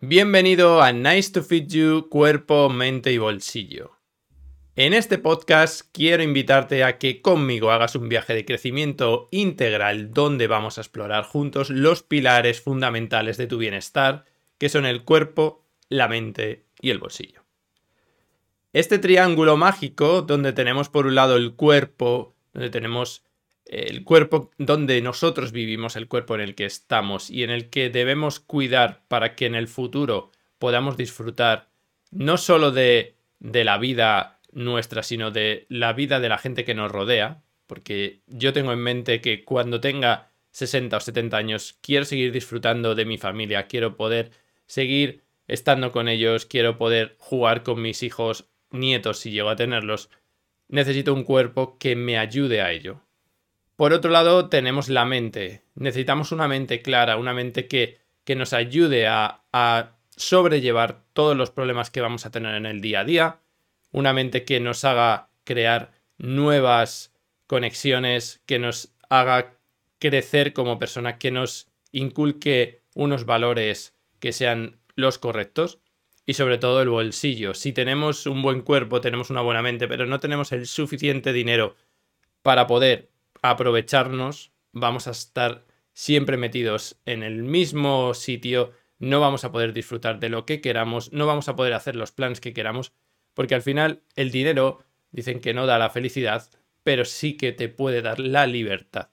Bienvenido a Nice to Fit You, cuerpo, mente y bolsillo. En este podcast quiero invitarte a que conmigo hagas un viaje de crecimiento integral donde vamos a explorar juntos los pilares fundamentales de tu bienestar, que son el cuerpo, la mente y el bolsillo. Este triángulo mágico donde tenemos por un lado el cuerpo, donde tenemos el cuerpo donde nosotros vivimos, el cuerpo en el que estamos y en el que debemos cuidar para que en el futuro podamos disfrutar no solo de, de la vida nuestra, sino de la vida de la gente que nos rodea, porque yo tengo en mente que cuando tenga 60 o 70 años quiero seguir disfrutando de mi familia, quiero poder seguir estando con ellos, quiero poder jugar con mis hijos, nietos si llego a tenerlos, necesito un cuerpo que me ayude a ello. Por otro lado, tenemos la mente. Necesitamos una mente clara, una mente que, que nos ayude a, a sobrellevar todos los problemas que vamos a tener en el día a día, una mente que nos haga crear nuevas conexiones, que nos haga crecer como persona, que nos inculque unos valores que sean los correctos y sobre todo el bolsillo. Si tenemos un buen cuerpo, tenemos una buena mente, pero no tenemos el suficiente dinero para poder aprovecharnos, vamos a estar siempre metidos en el mismo sitio, no vamos a poder disfrutar de lo que queramos, no vamos a poder hacer los planes que queramos, porque al final el dinero dicen que no da la felicidad, pero sí que te puede dar la libertad.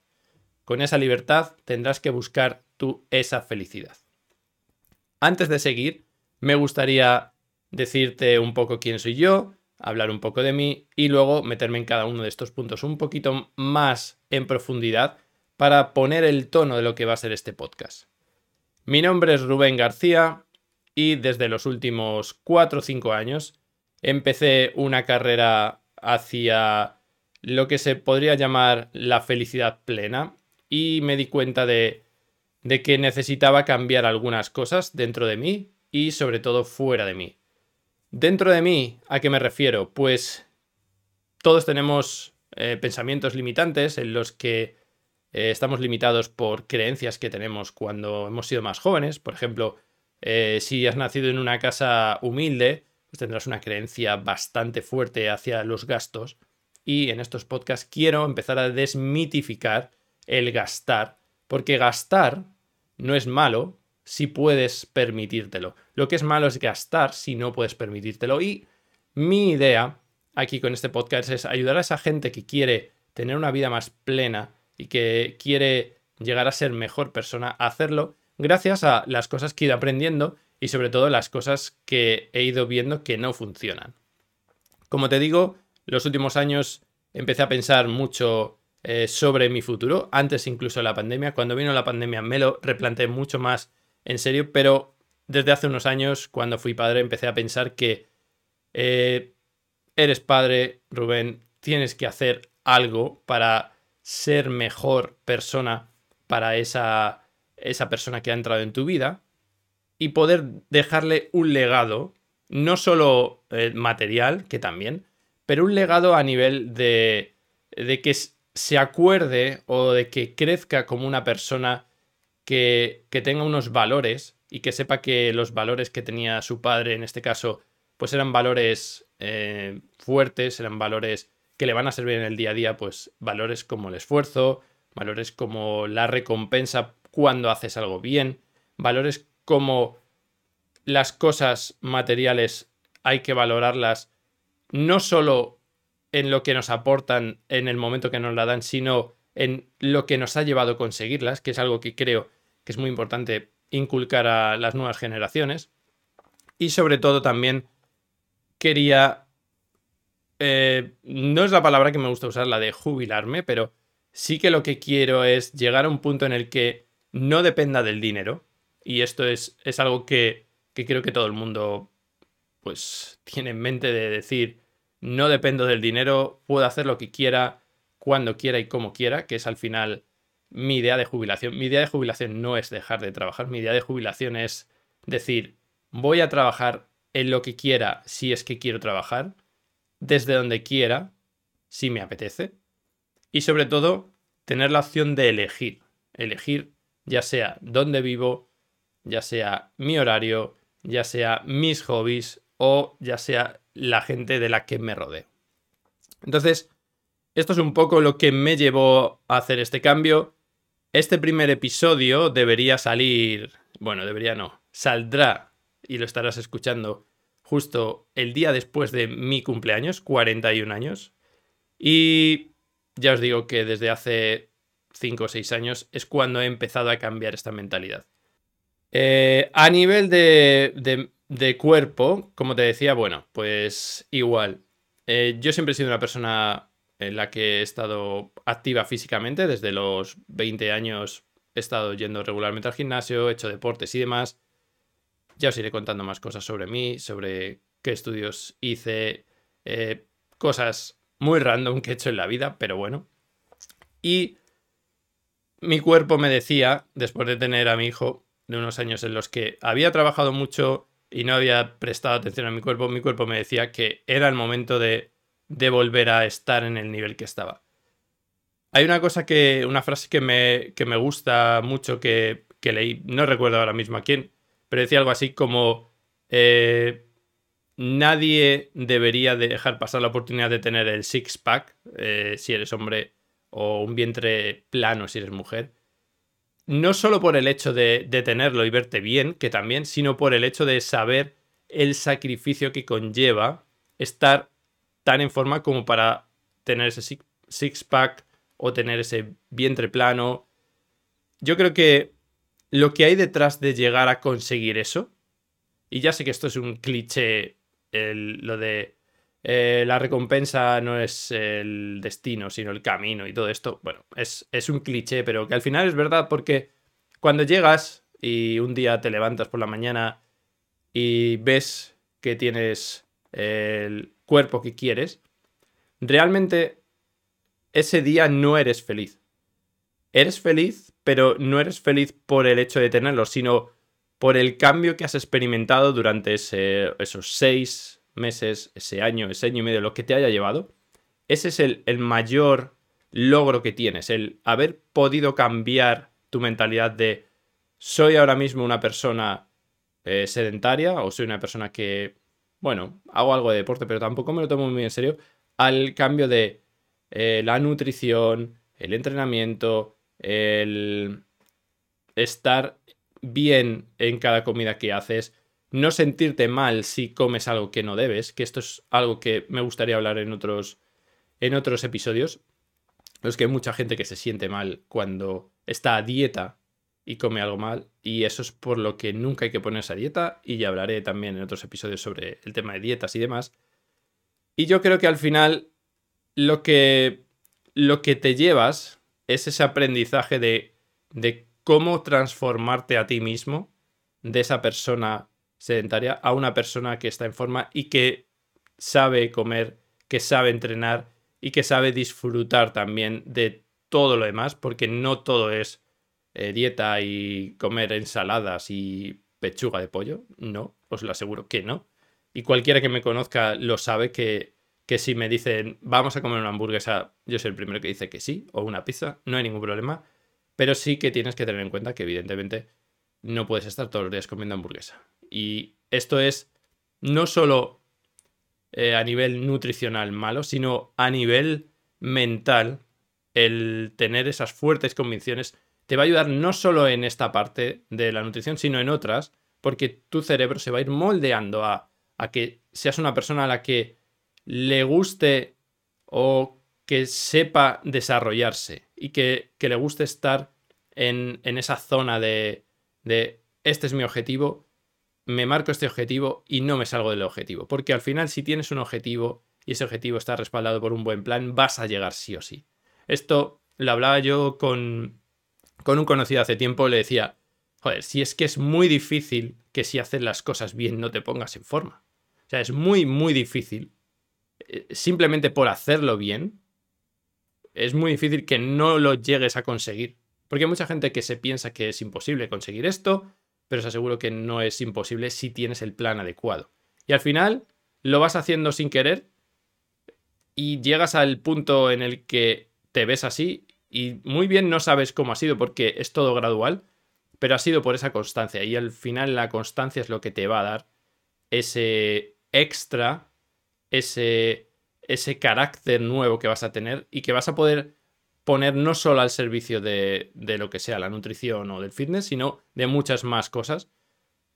Con esa libertad tendrás que buscar tú esa felicidad. Antes de seguir, me gustaría decirte un poco quién soy yo, hablar un poco de mí y luego meterme en cada uno de estos puntos un poquito más en profundidad para poner el tono de lo que va a ser este podcast. Mi nombre es Rubén García y desde los últimos 4 o 5 años empecé una carrera hacia lo que se podría llamar la felicidad plena y me di cuenta de, de que necesitaba cambiar algunas cosas dentro de mí y sobre todo fuera de mí. Dentro de mí, ¿a qué me refiero? Pues todos tenemos eh, pensamientos limitantes en los que eh, estamos limitados por creencias que tenemos cuando hemos sido más jóvenes. Por ejemplo, eh, si has nacido en una casa humilde, pues tendrás una creencia bastante fuerte hacia los gastos. Y en estos podcasts quiero empezar a desmitificar el gastar, porque gastar no es malo, si puedes permitírtelo. Lo que es malo es gastar si no puedes permitírtelo. Y mi idea aquí con este podcast es ayudar a esa gente que quiere tener una vida más plena y que quiere llegar a ser mejor persona a hacerlo gracias a las cosas que he ido aprendiendo y sobre todo las cosas que he ido viendo que no funcionan. Como te digo, los últimos años empecé a pensar mucho eh, sobre mi futuro, antes incluso de la pandemia. Cuando vino la pandemia me lo replanteé mucho más en serio, pero desde hace unos años, cuando fui padre, empecé a pensar que eh, eres padre, Rubén, tienes que hacer algo para ser mejor persona para esa, esa persona que ha entrado en tu vida y poder dejarle un legado, no solo eh, material, que también, pero un legado a nivel de, de que se acuerde o de que crezca como una persona que, tenga unos valores y que sepa que los valores que tenía su padre, en este caso, pues eran valores eh, fuertes, eran valores que le van a servir en el día a día, pues valores como el esfuerzo, valores como la recompensa cuando haces algo bien, valores como las cosas materiales hay que valorarlas no solo en lo que nos aportan en el momento que nos la dan, sino en lo que nos ha llevado a conseguirlas, que es algo que creo que es muy importante inculcar a las nuevas generaciones. Y sobre todo también quería... Eh, no es la palabra que me gusta usar, la de jubilarme, pero sí que lo que quiero es llegar a un punto en el que no dependa del dinero. Y esto es, es algo que, que creo que todo el mundo pues tiene en mente de decir, no dependo del dinero, puedo hacer lo que quiera, cuando quiera y como quiera, que es al final mi idea de jubilación. Mi idea de jubilación no es dejar de trabajar, mi idea de jubilación es decir, voy a trabajar en lo que quiera si es que quiero trabajar, desde donde quiera, si me apetece, y sobre todo tener la opción de elegir, elegir ya sea dónde vivo, ya sea mi horario, ya sea mis hobbies o ya sea la gente de la que me rodeo. Entonces, esto es un poco lo que me llevó a hacer este cambio. Este primer episodio debería salir, bueno, debería no, saldrá y lo estarás escuchando justo el día después de mi cumpleaños, 41 años. Y ya os digo que desde hace 5 o 6 años es cuando he empezado a cambiar esta mentalidad. Eh, a nivel de, de, cuerpo, como te decía, bueno, pues igual. Eh, yo siempre he sido una persona en la que he estado activa físicamente. Desde los 20 años he estado yendo regularmente al gimnasio, he hecho deportes y demás. Ya os iré contando más cosas sobre mí, sobre qué estudios hice, eh, cosas muy random que he hecho en la vida, pero bueno. Y mi cuerpo me decía, después de tener a mi hijo, de unos años en los que había trabajado mucho y no había prestado atención a mi cuerpo, mi cuerpo me decía que era el momento de, de volver a estar en el nivel que estaba. Hay una cosa que, una frase que me, que me gusta mucho que, que leí, no recuerdo ahora mismo a quién, pero decía algo así como eh, nadie debería dejar pasar la oportunidad de tener el six pack eh, si eres hombre o un vientre plano si eres mujer. No solo por el hecho de, de tenerlo y verte bien, que también, sino por el hecho de saber el sacrificio que conlleva estar tan en forma como para tener ese six pack o tener ese vientre plano. Yo creo que lo que hay detrás de llegar a conseguir eso, y ya sé que esto es un cliché, lo de eh, la recompensa no es el destino, sino el camino y todo esto, bueno, es, es un cliché, pero que al final es verdad porque cuando llegas y un día te levantas por la mañana y ves que tienes el cuerpo que quieres, realmente ese día no eres feliz. Eres feliz pero no eres feliz por el hecho de tenerlo, sino por el cambio que has experimentado durante esos seis meses, ese año, ese año y medio, lo que te haya llevado. Ese es el, mayor logro que tienes, el haber podido cambiar tu mentalidad de soy ahora mismo una persona eh, sedentaria o soy una persona que, bueno, hago algo de deporte, pero tampoco me lo tomo muy en serio, al cambio de eh, la nutrición, el entrenamiento, el estar bien en cada comida que haces, no sentirte mal si comes algo que no debes, que esto es algo que me gustaría hablar en otros, en otros episodios. Es que hay mucha gente que se siente mal cuando está a dieta y come algo mal, y eso es por lo que nunca hay que ponerse a dieta, y ya hablaré también en otros episodios sobre el tema de dietas y demás. Y yo creo que al final lo que, lo que te llevas es ese aprendizaje de, de cómo transformarte a ti mismo de esa persona sedentaria a una persona que está en forma y que sabe comer, que sabe entrenar y que sabe disfrutar también de todo lo demás, porque no todo es eh, dieta y comer ensaladas y pechuga de pollo, no, os lo aseguro que no. Y cualquiera que me conozca lo sabe que que si me dicen vamos a comer una hamburguesa, yo soy el primero que dice que sí, o una pizza, no hay ningún problema, pero sí que tienes que tener en cuenta que evidentemente no puedes estar todos los días comiendo hamburguesa. Y esto es no solo eh, a nivel nutricional malo, sino a nivel mental, el tener esas fuertes convicciones te va a ayudar no solo en esta parte de la nutrición, sino en otras, porque tu cerebro se va a ir moldeando a, a que seas una persona a la que le guste o que sepa desarrollarse y que, le guste estar en, esa zona de, de este es mi objetivo, me marco este objetivo y no me salgo del objetivo. Porque al final si tienes un objetivo y ese objetivo está respaldado por un buen plan, vas a llegar sí o sí. Esto lo hablaba yo con, con un conocido hace tiempo, le decía, joder, si es que es muy difícil que si haces las cosas bien no te pongas en forma. O sea, es muy, muy difícil eh, simplemente por hacerlo bien, es muy difícil que no lo llegues a conseguir. Porque hay mucha gente que se piensa que es imposible conseguir esto, pero os aseguro que no es imposible si tienes el plan adecuado. Y al final lo vas haciendo sin querer y llegas al punto en el que te ves así y muy bien no sabes cómo ha sido porque es todo gradual, pero ha sido por esa constancia y al final la constancia es lo que te va a dar ese extra, ese, ese carácter nuevo que vas a tener y que vas a poder poner no solo al servicio de, de lo que sea la nutrición o del fitness, sino de muchas más cosas,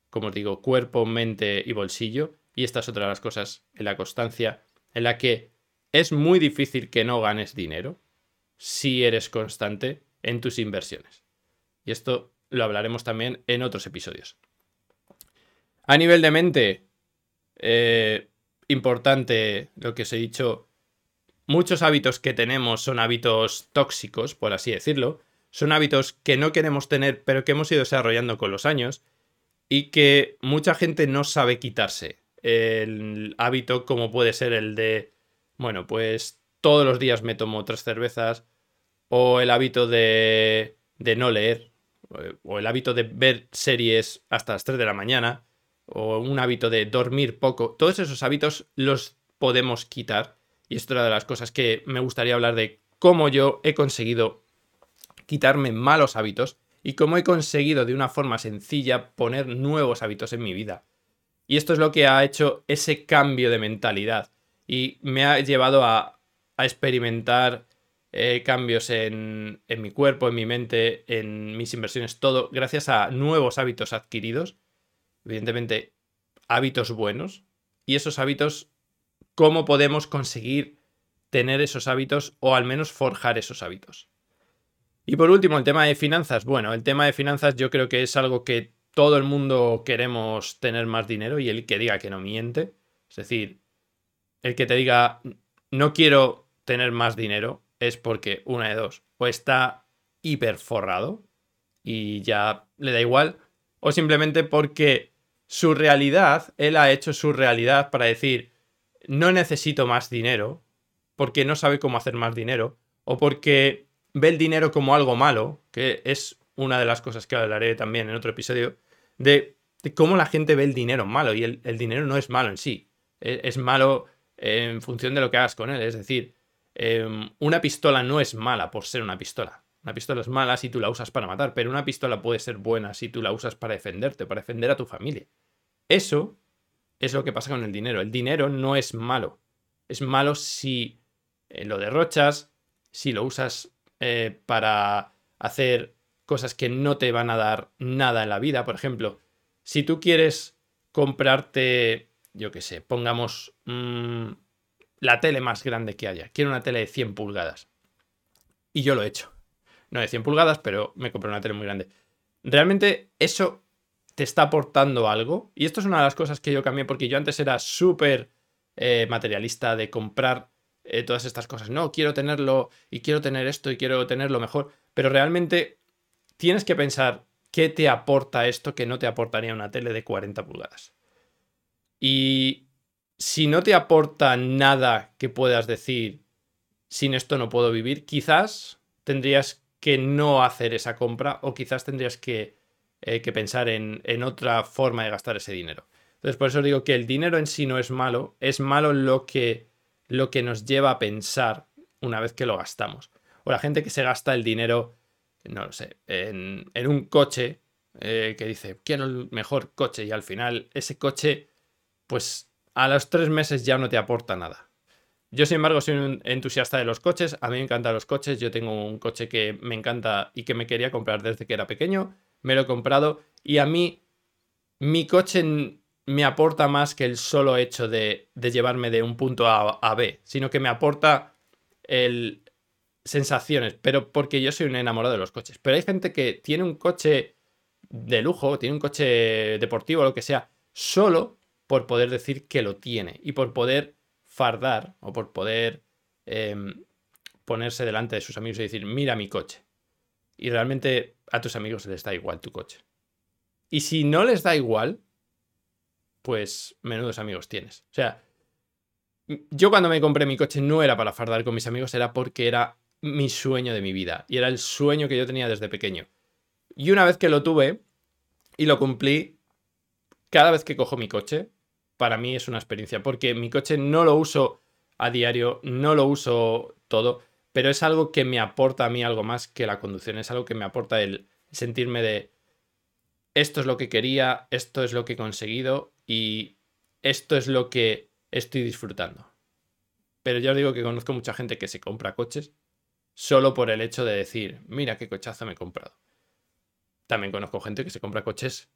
como os digo, cuerpo, mente y bolsillo. Y esta es otra de las cosas en la constancia, en la que es muy difícil que no ganes dinero si eres constante en tus inversiones. Y esto lo hablaremos también en otros episodios. A nivel de mente, eh, importante lo que os he dicho, muchos hábitos que tenemos son hábitos tóxicos, por así decirlo. Son hábitos que no queremos tener, pero que hemos ido desarrollando con los años y que mucha gente no sabe quitarse. El hábito como puede ser el de, bueno, pues todos los días me tomo tres cervezas, o el hábito de, de no leer, o el hábito de ver series hasta las 3 de la mañana, o un hábito de dormir poco, todos esos hábitos los podemos quitar. Y esto era de las cosas que me gustaría hablar de cómo yo he conseguido quitarme malos hábitos y cómo he conseguido de una forma sencilla poner nuevos hábitos en mi vida. Y esto es lo que ha hecho ese cambio de mentalidad y me ha llevado a, a experimentar eh, cambios en, en mi cuerpo, en mi mente, en mis inversiones, todo gracias a nuevos hábitos adquiridos. Evidentemente, hábitos buenos. Y esos hábitos, ¿cómo podemos conseguir tener esos hábitos o al menos forjar esos hábitos? Y por último, el tema de finanzas. Bueno, el tema de finanzas yo creo que es algo que todo el mundo queremos tener más dinero y el que diga que no miente. Es decir, el que te diga no quiero tener más dinero es porque una de dos, o está hiper forrado y ya le da igual, o simplemente porque su realidad, él ha hecho su realidad para decir, no necesito más dinero, porque no sabe cómo hacer más dinero, o porque ve el dinero como algo malo, que es una de las cosas que hablaré también en otro episodio, de, cómo la gente ve el dinero malo, y el, el dinero no es malo en sí, es, es malo en función de lo que hagas con él, es decir, Em, una pistola no es mala por ser una pistola. Una pistola es mala si tú la usas para matar, pero una pistola puede ser buena si tú la usas para defenderte, para defender a tu familia. Eso es lo que pasa con el dinero. El dinero no es malo. Es malo si eh, lo derrochas, si lo usas eh, para hacer cosas que no te van a dar nada en la vida. Por ejemplo, si tú quieres comprarte, yo qué sé, pongamos mm, la tele más grande que haya. Quiero una tele de 100 pulgadas. Y yo lo he hecho. No de 100 pulgadas, pero me compré una tele muy grande. Realmente eso te está aportando algo. Y esto es una de las cosas que yo cambié porque yo antes era súper eh, materialista de comprar eh, todas estas cosas. No, quiero tenerlo y quiero tener esto y quiero tenerlo mejor. Pero realmente tienes que pensar qué te aporta esto que no te aportaría una tele de 40 pulgadas. Y si no te aporta nada que puedas decir, sin esto no puedo vivir, quizás tendrías que no hacer esa compra o quizás tendrías que, eh, pensar en, en, otra forma de gastar ese dinero. Entonces, por eso digo que el dinero en sí no es malo, es malo lo que, lo que nos lleva a pensar una vez que lo gastamos. O la gente que se gasta el dinero, no lo sé, en, en un coche eh, que dice, quiero el mejor coche y al final ese coche, pues a los tres meses ya no te aporta nada. Yo, sin embargo, soy un entusiasta de los coches. A mí me encantan los coches. Yo tengo un coche que me encanta y que me quería comprar desde que era pequeño. Me lo he comprado y a mí mi coche me aporta más que el solo hecho de, llevarme de un punto A a B, sino que me aporta el, sensaciones, pero porque yo soy un enamorado de los coches. Pero hay gente que tiene un coche de lujo, tiene un coche deportivo, lo que sea, solo por poder decir que lo tiene y por poder fardar o por poder em, ponerse delante de sus amigos y decir, mira mi coche. Y realmente a tus amigos les da igual tu coche. Y si no les da igual, pues menudos amigos tienes. O sea, yo cuando me compré mi coche no era para fardar con mis amigos, era porque era mi sueño de mi vida. Y era el sueño que yo tenía desde pequeño. Y una vez que lo tuve y lo cumplí, cada vez que cojo mi coche, para mí es una experiencia, porque mi coche no lo uso a diario, no lo uso todo, pero es algo que me aporta a mí algo más que la conducción, es algo que me aporta el sentirme de esto es lo que quería, esto es lo que he conseguido y esto es lo que estoy disfrutando. Pero yo os digo que conozco mucha gente que se compra coches solo por el hecho de decir, mira qué cochazo me he comprado. También conozco gente que se compra coches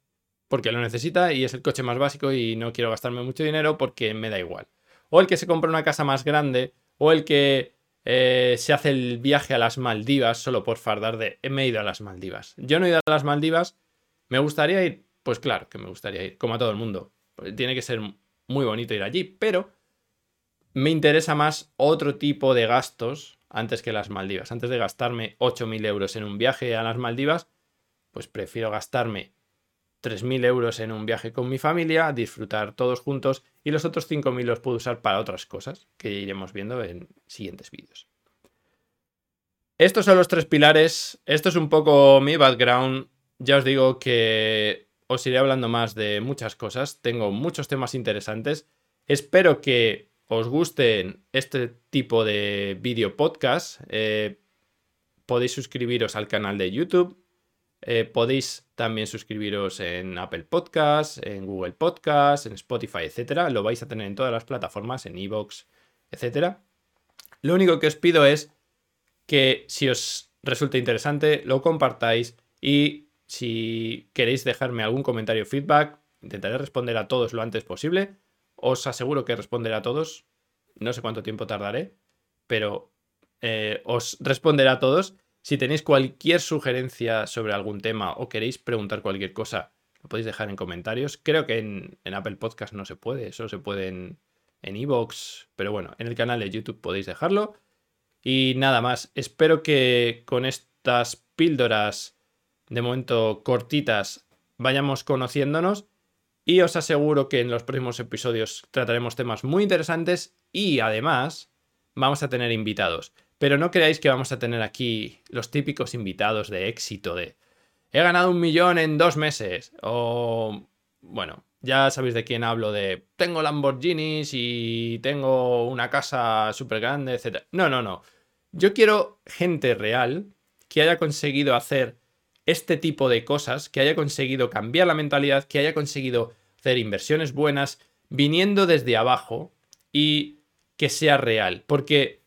porque lo necesita y es el coche más básico y no quiero gastarme mucho dinero porque me da igual. O el que se compra una casa más grande, o el que eh, se hace el viaje a las Maldivas solo por fardar de me he ido a las Maldivas. Yo no he ido a las Maldivas, me gustaría ir, pues claro que me gustaría ir, como a todo el mundo. Tiene que ser muy bonito ir allí, pero me interesa más otro tipo de gastos antes que las Maldivas. Antes de gastarme 8.000 euros en un viaje a las Maldivas, pues prefiero gastarme 3.000 euros en un viaje con mi familia, disfrutar todos juntos y los otros 5.000 los puedo usar para otras cosas que iremos viendo en siguientes vídeos. Estos son los tres pilares, esto es un poco mi background, ya os digo que os iré hablando más de muchas cosas, tengo muchos temas interesantes, espero que os gusten este tipo de vídeo podcast, eh, podéis suscribiros al canal de YouTube, eh, podéis también suscribiros en Apple Podcasts, en Google Podcasts, en Spotify, etc. Lo vais a tener en todas las plataformas, en Evox, etc. Lo único que os pido es que si os resulta interesante, lo compartáis y si queréis dejarme algún comentario o feedback, intentaré responder a todos lo antes posible. Os aseguro que responderé a todos. No sé cuánto tiempo tardaré, pero eh, os responderé a todos. Si tenéis cualquier sugerencia sobre algún tema o queréis preguntar cualquier cosa, lo podéis dejar en comentarios. Creo que en, Apple Podcast no se puede, eso se puede en Evox, pero bueno, en el canal de YouTube podéis dejarlo. Y nada más, espero que con estas píldoras de momento cortitas vayamos conociéndonos y os aseguro que en los próximos episodios trataremos temas muy interesantes y además vamos a tener invitados. Pero no creáis que vamos a tener aquí los típicos invitados de éxito de he ganado un millón en dos meses o bueno, ya sabéis de quién hablo de tengo Lamborghinis y tengo una casa súper grande, etc. No, no, no. Yo quiero gente real que haya conseguido hacer este tipo de cosas, que haya conseguido cambiar la mentalidad, que haya conseguido hacer inversiones buenas, viniendo desde abajo y que sea real. Porque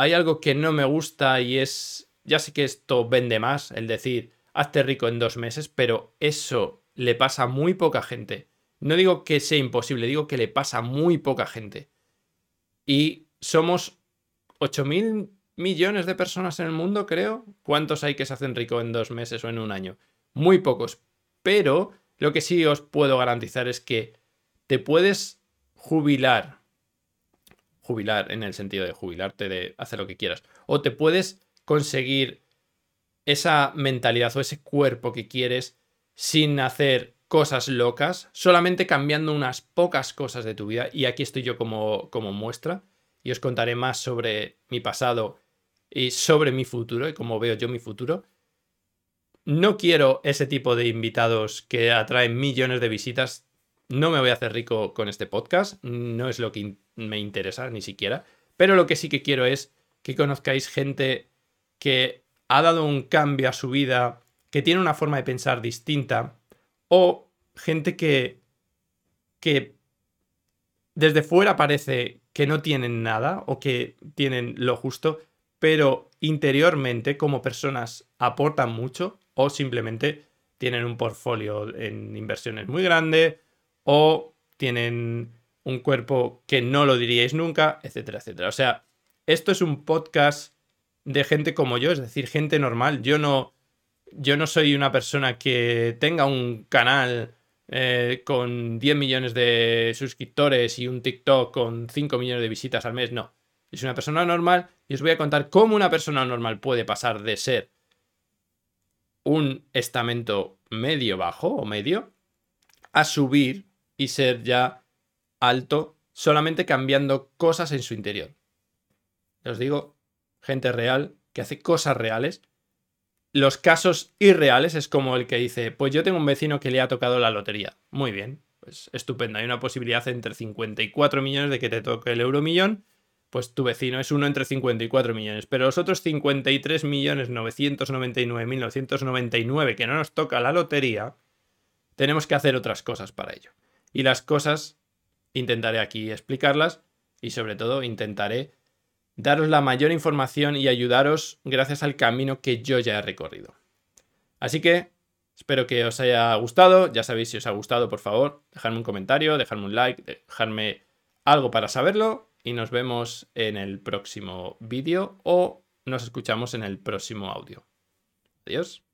hay algo que no me gusta y es, ya sé que esto vende más, el decir, hazte rico en dos meses, pero eso le pasa a muy poca gente. No digo que sea imposible, digo que le pasa a muy poca gente. Y somos 8.000 millones de personas en el mundo, creo. ¿Cuántos hay que se hacen rico en dos meses o en un año? Muy pocos. Pero lo que sí os puedo garantizar es que te puedes jubilar jubilar en el sentido de jubilarte de hacer lo que quieras. O te puedes conseguir esa mentalidad o ese cuerpo que quieres sin hacer cosas locas, solamente cambiando unas pocas cosas de tu vida. Y aquí estoy yo como, como muestra y os contaré más sobre mi pasado y sobre mi futuro y cómo veo yo mi futuro. No quiero ese tipo de invitados que atraen millones de visitas no me voy a hacer rico con este podcast, no es lo que me interesa ni siquiera, pero lo que sí que quiero es que conozcáis gente que ha dado un cambio a su vida, que tiene una forma de pensar distinta, o gente que, que desde fuera parece que no tienen nada o que tienen lo justo, pero interiormente como personas aportan mucho o simplemente tienen un portfolio en inversiones muy grande o tienen un cuerpo que no lo diríais nunca, etcétera, etcétera. O sea, esto es un podcast de gente como yo, es decir, gente normal. Yo no, yo no soy una persona que tenga un canal eh, con 10 millones de suscriptores y un TikTok con 5 millones de visitas al mes, no. Es una persona normal y os voy a contar cómo una persona normal puede pasar de ser un estamento medio bajo o medio a subir y ser ya alto solamente cambiando cosas en su interior. Os digo, gente real que hace cosas reales. Los casos irreales es como el que dice, pues yo tengo un vecino que le ha tocado la lotería. Muy bien, pues estupendo. Hay una posibilidad entre 54 millones de que te toque el euro millón. Pues tu vecino es uno entre 54 millones. Pero los otros 53 millones 999 que no nos toca la lotería, tenemos que hacer otras cosas para ello. Y las cosas intentaré aquí explicarlas y sobre todo intentaré daros la mayor información y ayudaros gracias al camino que yo ya he recorrido. Así que espero que os haya gustado. Ya sabéis si os ha gustado, por favor, dejadme un comentario, dejadme un like, dejadme algo para saberlo y nos vemos en el próximo vídeo o nos escuchamos en el próximo audio. Adiós.